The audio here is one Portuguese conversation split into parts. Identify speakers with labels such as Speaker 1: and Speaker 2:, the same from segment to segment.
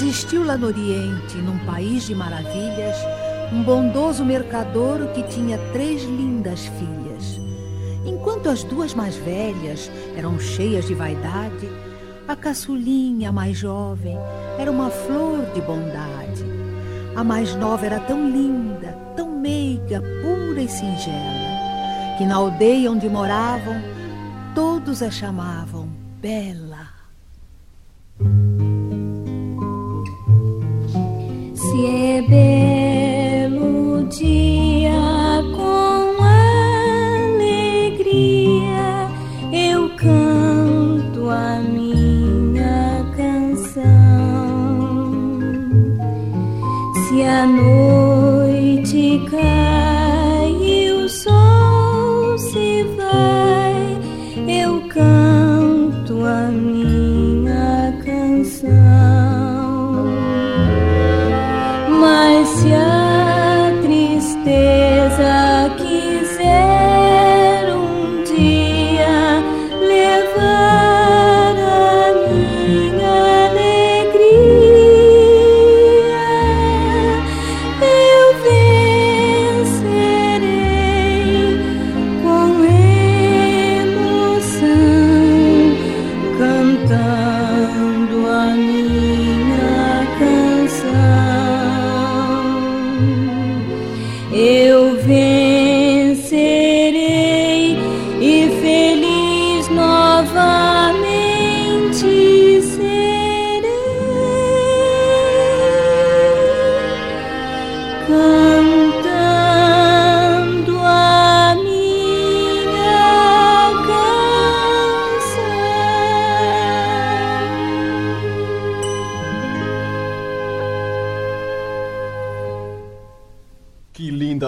Speaker 1: Existiu lá no Oriente, num país de maravilhas, um bondoso mercador que tinha três lindas filhas. Enquanto as duas mais velhas eram cheias de vaidade, a caçulinha, mais jovem, era uma flor de bondade. A mais nova era tão linda, tão meiga, pura e singela, que na aldeia onde moravam, todos a chamavam Bela.
Speaker 2: Se é belo dia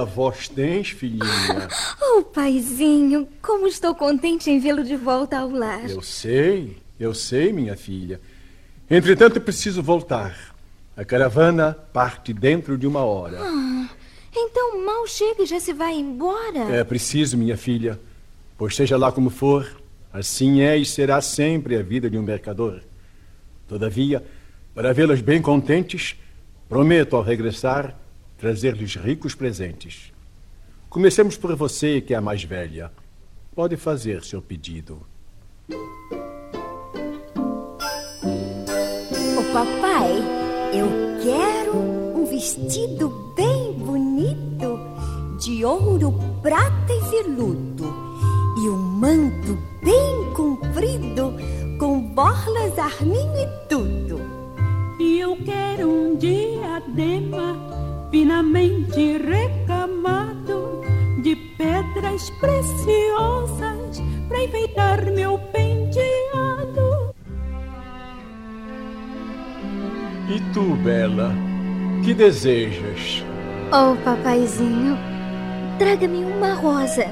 Speaker 3: linda voz tens, filhinha.
Speaker 4: Oh, paizinho, como estou contente em vê-lo de volta ao lar.
Speaker 3: Eu sei, eu sei, minha filha. Entretanto, preciso voltar. A caravana parte dentro de uma hora.
Speaker 4: Então mal chega e já se vai embora.
Speaker 3: É preciso, minha filha, pois seja lá como for, assim é e será sempre a vida de um mercador. Todavia, para vê-las bem contentes, prometo ao regressar trazer-lhes ricos presentes. Comecemos por você, que é a mais velha. Pode fazer seu pedido.
Speaker 5: Ô papai, eu quero um vestido bem bonito, de ouro, prata e veludo, e um manto bem comprido, com borlas, arminho e tudo.
Speaker 6: E eu quero um diadema finamente recamado de pedras preciosas para enfeitar meu penteado.
Speaker 3: E tu, Bela, que desejas?
Speaker 4: Oh, papaizinho, traga-me uma rosa,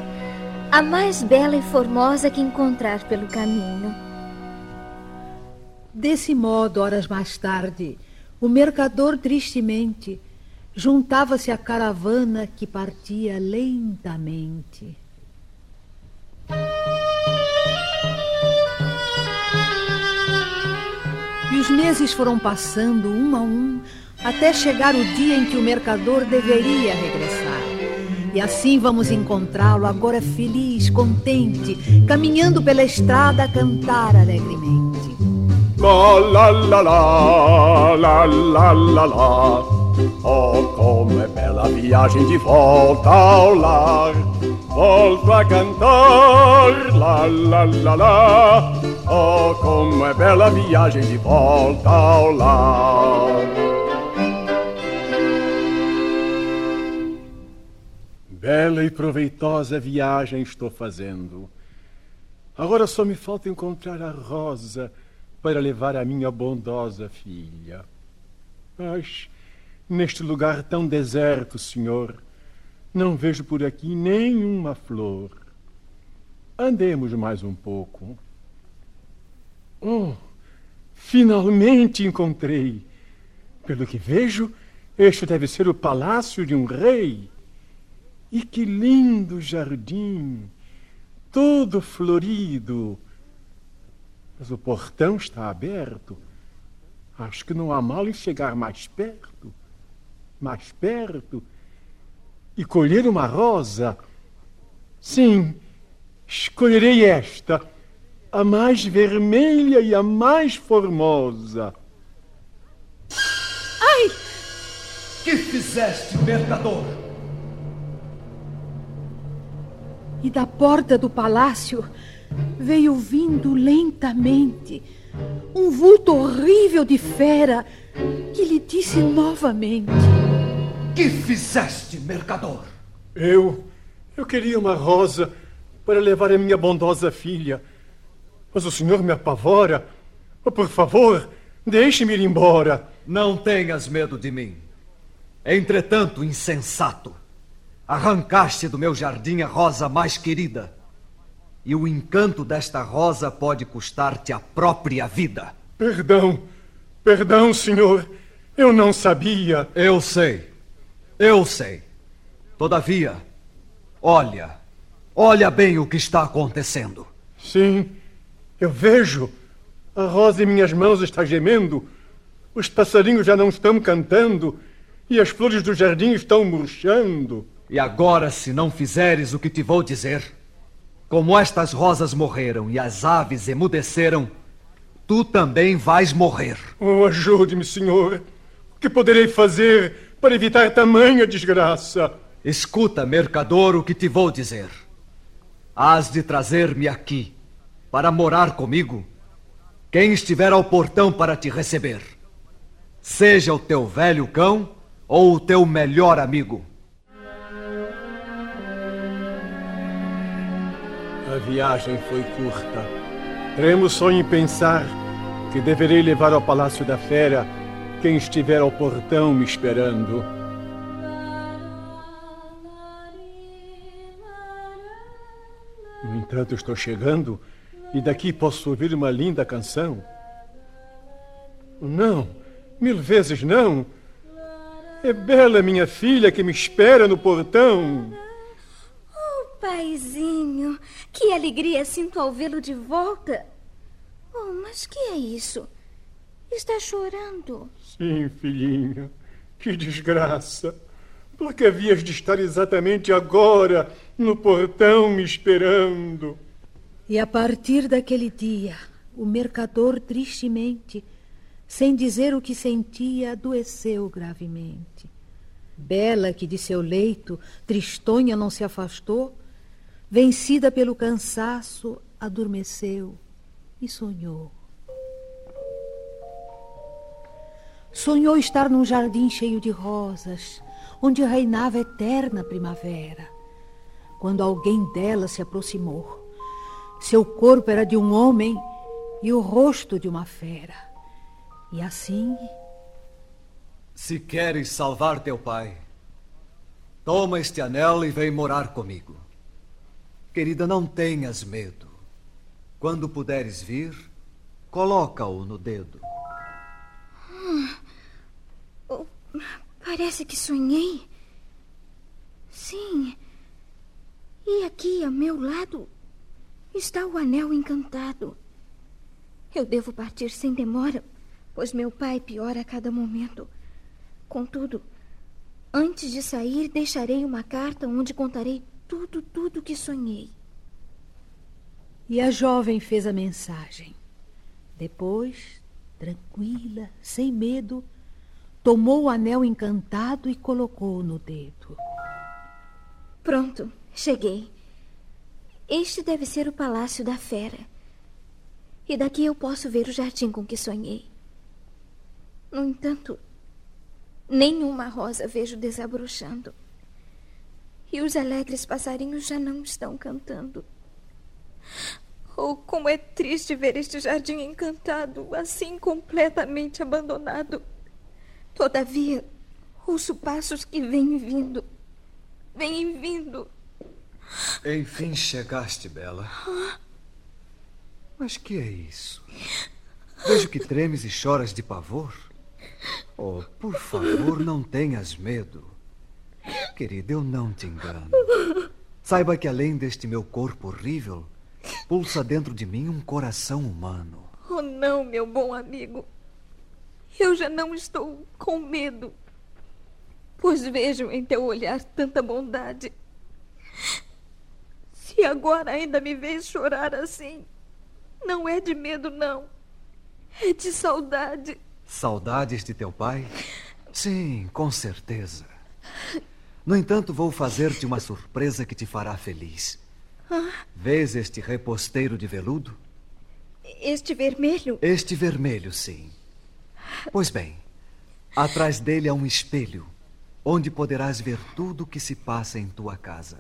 Speaker 4: a mais bela e formosa que encontrar pelo caminho.
Speaker 1: Desse modo, horas mais tarde, o mercador tristemente juntava-se à caravana que partia lentamente. E os meses foram passando um a um até chegar o dia em que o mercador deveria regressar. E assim vamos encontrá-lo agora feliz, contente, caminhando pela estrada a cantar alegremente.
Speaker 3: La la la la, la la la la. Oh, como é bela a viagem de volta ao lar. Volto a cantar, la la la la. Oh, como é bela a viagem de volta ao lar. Bela e proveitosa viagem estou fazendo. Agora só me falta encontrar a rosa para levar a minha bondosa filha. Mas neste lugar tão deserto, senhor, não vejo por aqui nenhuma flor. Andemos mais um pouco. Oh, finalmente encontrei. Pelo que vejo, este deve ser o palácio de um rei. E que lindo jardim, todo florido. Mas o portão está aberto. Acho que não há mal em chegar mais perto, mais perto, e colher uma rosa. Sim, escolherei esta, a mais vermelha e a mais formosa.
Speaker 1: Ai!
Speaker 7: Que fizeste, mercador?
Speaker 1: E da porta do palácio veio vindo lentamente um vulto horrível de fera que lhe disse novamente:
Speaker 7: Que fizeste, mercador?
Speaker 3: Eu. Eu queria uma rosa para levar a minha bondosa filha. Mas o senhor me apavora. Oh, por favor, deixe-me ir embora.
Speaker 7: Não tenhas medo de mim. Entretanto, insensato, arrancaste do meu jardim a rosa mais querida. E o encanto desta rosa pode custar-te a própria vida.
Speaker 3: Perdão, perdão, senhor. Eu não sabia.
Speaker 7: Eu sei. Eu sei. Todavia, olha, olha bem o que está acontecendo.
Speaker 3: Sim, eu vejo. A rosa em minhas mãos está gemendo. Os passarinhos já não estão cantando. E as flores do jardim estão murchando.
Speaker 7: E agora, se não fizeres o que te vou dizer, como estas rosas morreram e as aves emudeceram, tu também vais morrer.
Speaker 3: Oh, ajude-me, senhor. O que poderei fazer para evitar tamanha desgraça?
Speaker 7: Escuta, mercador, o que te vou dizer. Hás de trazer-me aqui, para morar comigo, quem estiver ao portão para te receber. Seja o teu velho cão ou o teu melhor amigo.
Speaker 3: A viagem foi curta. Tremo só em pensar que deverei levar ao Palácio da Fera quem estiver ao portão me esperando. No entanto, estou chegando e daqui posso ouvir uma linda canção. Não, mil vezes não. É bela minha filha que me espera no portão.
Speaker 2: Oh, paizinho, que alegria sinto ao vê-lo de volta. Oh, mas que é isso? Está chorando?
Speaker 3: Sim, filhinha. Que desgraça. Porque havias de estar exatamente agora no portão me esperando.
Speaker 1: E a partir daquele dia, o mercador tristemente, sem dizer o que sentia, adoeceu gravemente. Bela, que de seu leito, tristonha, não se afastou, vencida pelo cansaço, adormeceu e sonhou. Sonhou estar num jardim cheio de rosas, onde reinava eterna primavera. Quando alguém dela se aproximou, seu corpo era de um homem e o rosto de uma fera. E assim.
Speaker 7: Se queres salvar teu pai, toma este anel e vem morar comigo. Querida, não tenhas medo. Quando puderes vir, coloca-o no dedo.
Speaker 2: Parece que sonhei. Sim. E aqui, ao meu lado, está o anel encantado. Eu devo partir sem demora, pois meu pai piora a cada momento. Contudo, antes de sair, deixarei uma carta onde contarei tudo, tudo que sonhei.
Speaker 1: E a jovem fez a mensagem. Depois, tranquila, sem medo, tomou o anel encantado e colocou no dedo.
Speaker 2: Pronto, cheguei. Este deve ser o palácio da fera. E daqui eu posso ver o jardim com que sonhei. No entanto, nenhuma rosa vejo desabrochando. E os alegres passarinhos já não estão cantando. Oh, como é triste ver este jardim encantado, assim completamente abandonado. Todavia, ouço passos que vêm vindo. Vêm vindo.
Speaker 7: Enfim chegaste, Bela. Mas que é isso? Vejo que tremes e choras de pavor. Oh, por favor, não tenhas medo. Querida, eu não te engano. Saiba que além deste meu corpo horrível, pulsa dentro de mim um coração humano.
Speaker 2: Oh, não, meu bom amigo. Eu já não estou com medo, pois vejo em teu olhar tanta bondade. Se agora ainda me vês chorar assim, não é de medo, não. É de saudade.
Speaker 7: Saudades de teu pai? Sim, com certeza. No entanto, vou fazer-te uma surpresa que te fará feliz.
Speaker 2: Ah,
Speaker 7: Vês este reposteiro de veludo?
Speaker 2: este vermelho?
Speaker 7: Este vermelho, sim. Pois bem, atrás dele há um espelho, onde poderás ver tudo o que se passa em tua casa.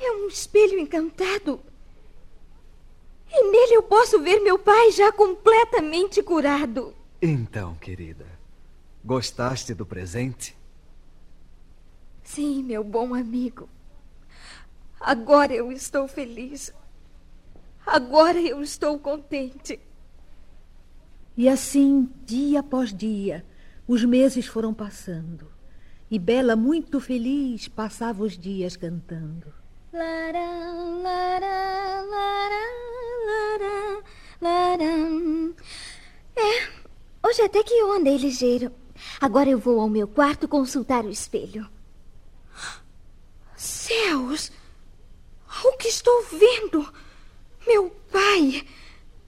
Speaker 2: É um espelho encantado. E nele eu posso ver meu pai já completamente curado.
Speaker 7: Então, querida, gostaste do presente?
Speaker 2: Sim, meu bom amigo. Agora eu estou feliz. Agora eu estou contente.
Speaker 1: E assim, dia após dia, os meses foram passando. E Bela, muito feliz, passava os dias cantando.
Speaker 2: Lará, lará, lará, lará, lará. É, hoje até que eu andei ligeiro. Agora eu vou ao meu quarto consultar o espelho. Céus! O que estou vendo? Meu pai!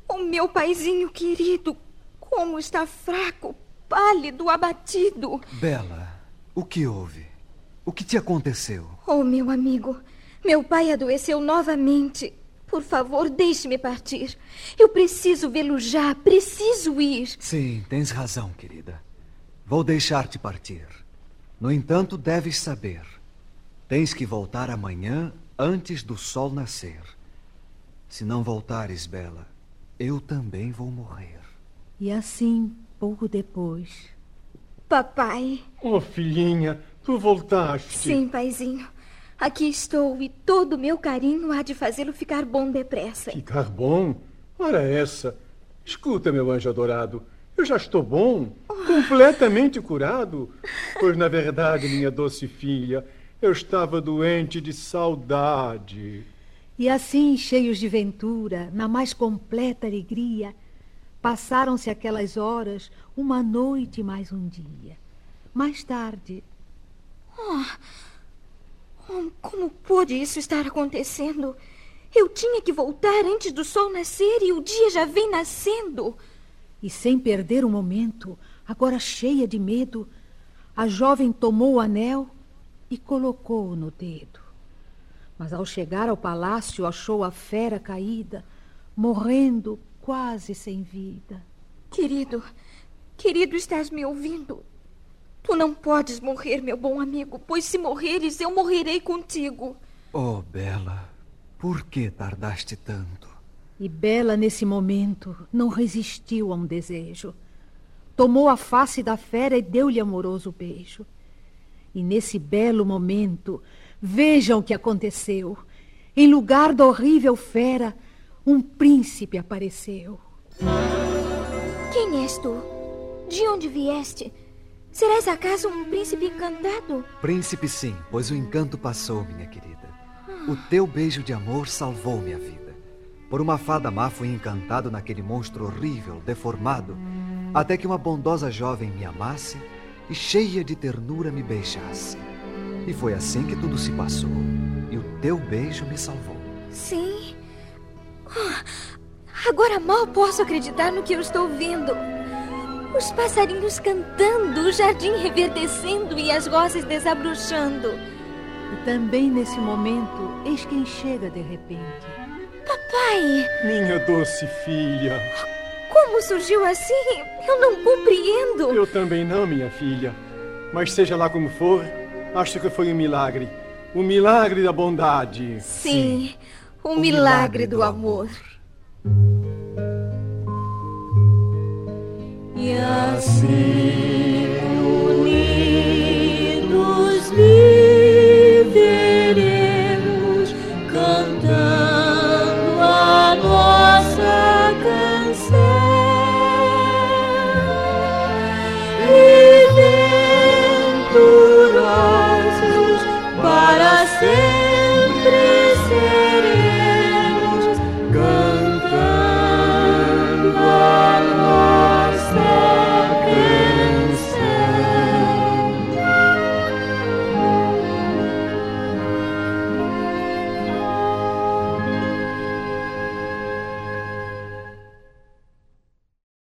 Speaker 2: O meu paizinho querido! Como está fraco, pálido, abatido!
Speaker 7: Bela, o que houve? O que te aconteceu?
Speaker 2: Oh, meu amigo, meu pai adoeceu novamente. Por favor, deixe-me partir. Eu preciso vê-lo já, preciso ir.
Speaker 7: Sim, tens razão, querida. Vou deixar-te partir. No entanto, deves saber: tens que voltar amanhã antes do sol nascer. Se não voltares, Bela, eu também vou morrer.
Speaker 1: E assim, pouco depois,
Speaker 2: Papai.
Speaker 3: Oh, filhinha, tu voltaste.
Speaker 2: Sim, paizinho. Aqui estou e todo o meu carinho há de fazê-lo ficar bom depressa.
Speaker 3: Ficar bom? Ora essa. Escuta, meu anjo adorado. Eu já estou bom, completamente curado. Pois, na verdade, minha doce filha, eu estava doente de saudade.
Speaker 1: E assim, cheios de ventura, na mais completa alegria, passaram-se aquelas horas, uma noite e mais um dia. Mais tarde,
Speaker 2: Oh, como pôde isso estar acontecendo? Eu tinha que voltar antes do sol nascer e o dia já vem nascendo.
Speaker 1: e sem perder um momento, agora cheia de medo, a jovem tomou o anel e colocou-o no dedo. Mas ao chegar ao palácio, achou a fera caída, morrendo quase sem vida.
Speaker 2: Querido, querido, estás me ouvindo? Tu não podes morrer, meu bom amigo, pois se morreres, eu morrerei contigo.
Speaker 7: Oh, Bela, por que tardaste tanto?
Speaker 1: E Bela, nesse momento, não resistiu a um desejo. Tomou a face da fera e deu-lhe amoroso beijo. E nesse belo momento, vejam o que aconteceu. Em lugar da horrível fera, um príncipe apareceu.
Speaker 2: Quem és tu? De onde vieste? Serás acaso um príncipe encantado?
Speaker 7: Príncipe, sim, pois o encanto passou, minha querida. O teu beijo de amor salvou minha vida. Por uma fada má fui encantado naquele monstro horrível, deformado, até que uma bondosa jovem me amasse e cheia de ternura me beijasse. E foi assim que tudo se passou. E o teu beijo me salvou.
Speaker 2: Sim. Ah, Agora mal posso acreditar no que eu estou vendo. Os passarinhos cantando, o jardim reverdecendo e as rosas desabrochando.
Speaker 1: E também nesse momento, eis quem chega de repente.
Speaker 2: Papai,
Speaker 3: Minha doce filha.
Speaker 2: como surgiu assim? Eu não compreendo.
Speaker 3: Eu também não, minha filha. Mas seja lá como for, acho que foi um milagre. Um milagre da bondade.
Speaker 2: Sim, o milagre do amor.
Speaker 8: E assim